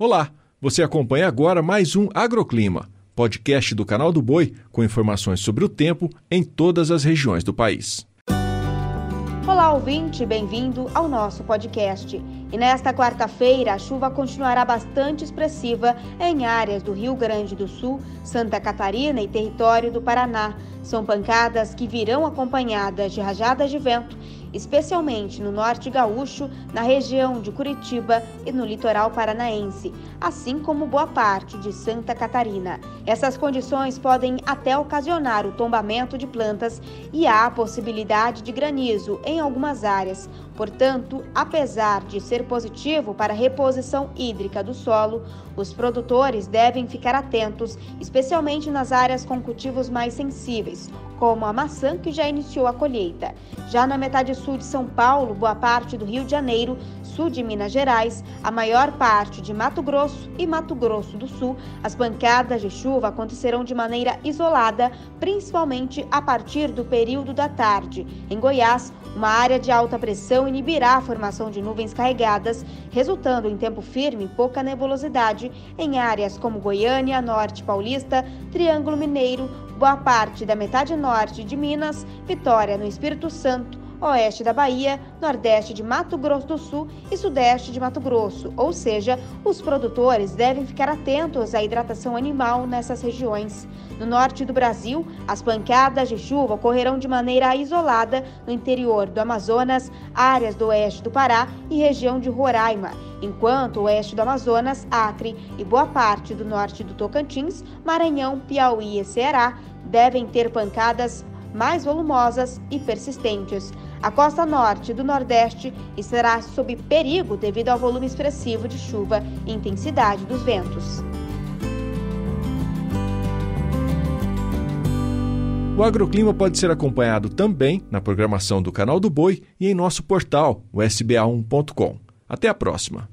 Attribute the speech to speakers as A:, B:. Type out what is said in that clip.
A: Olá, você acompanha agora mais um Agroclima, podcast do canal do Boi com informações sobre o tempo em todas as regiões do país.
B: Olá, ouvinte, bem-vindo ao nosso podcast. E nesta quarta-feira, a chuva continuará bastante expressiva em áreas do Rio Grande do Sul, Santa Catarina e território do Paraná. São pancadas que virão acompanhadas de rajadas de vento especialmente no norte gaúcho, na região de Curitiba e no litoral paranaense, assim como boa parte de Santa Catarina. Essas condições podem até ocasionar o tombamento de plantas e há a possibilidade de granizo em algumas áreas. Portanto, apesar de ser positivo para a reposição hídrica do solo, os produtores devem ficar atentos, especialmente nas áreas com cultivos mais sensíveis, como a maçã que já iniciou a colheita. Já na metade sul de São Paulo, boa parte do Rio de Janeiro, sul de Minas Gerais, a maior parte de Mato Grosso e Mato Grosso do Sul, as pancadas de chuva acontecerão de maneira isolada, principalmente a partir do período da tarde. Em Goiás, uma área de alta pressão inibirá a formação de nuvens carregadas, resultando em tempo firme e pouca nebulosidade em áreas como Goiânia, Norte Paulista, Triângulo Mineiro, boa parte da metade norte de Minas, Vitória no Espírito Santo, oeste da Bahia, nordeste de Mato Grosso do Sul e sudeste de Mato Grosso, ou seja, os produtores devem ficar atentos à hidratação animal nessas regiões. No norte do Brasil, as pancadas de chuva ocorrerão de maneira isolada no interior do Amazonas, áreas do oeste do Pará e região de Roraima, enquanto o oeste do Amazonas, Acre e boa parte do norte do Tocantins, Maranhão, Piauí e Ceará devem ter pancadas mais volumosas e persistentes. A costa norte do Nordeste estará sob perigo devido ao volume expressivo de chuva e intensidade dos ventos.
A: O agroclima pode ser acompanhado também na programação do Canal do Boi e em nosso portal, o sba1.com. Até a próxima!